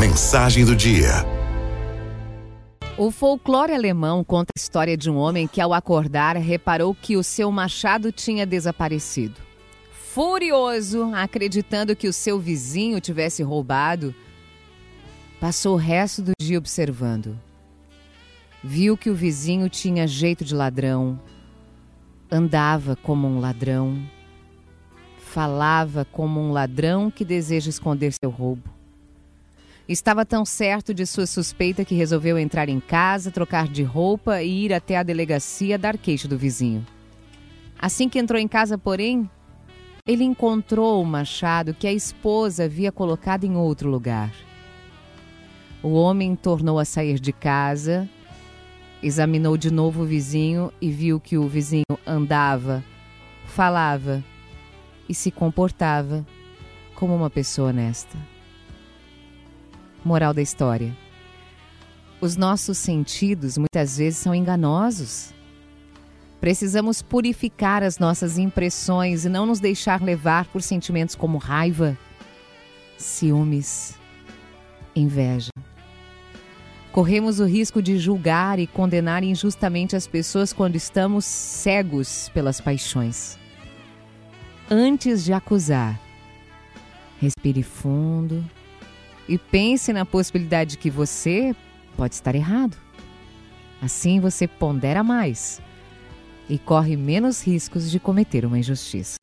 Mensagem do dia. O folclore alemão conta a história de um homem que, ao acordar, reparou que o seu machado tinha desaparecido. Furioso, acreditando que o seu vizinho tivesse roubado, passou o resto do dia observando. Viu que o vizinho tinha jeito de ladrão, andava como um ladrão, falava como um ladrão que deseja esconder seu roubo. Estava tão certo de sua suspeita que resolveu entrar em casa, trocar de roupa e ir até a delegacia dar queixo do vizinho. Assim que entrou em casa, porém, ele encontrou o machado que a esposa havia colocado em outro lugar. O homem tornou a sair de casa, examinou de novo o vizinho e viu que o vizinho andava, falava e se comportava como uma pessoa honesta. Moral da história: Os nossos sentidos muitas vezes são enganosos. Precisamos purificar as nossas impressões e não nos deixar levar por sentimentos como raiva, ciúmes, inveja. Corremos o risco de julgar e condenar injustamente as pessoas quando estamos cegos pelas paixões. Antes de acusar, respire fundo e pense na possibilidade de que você pode estar errado. Assim você pondera mais e corre menos riscos de cometer uma injustiça.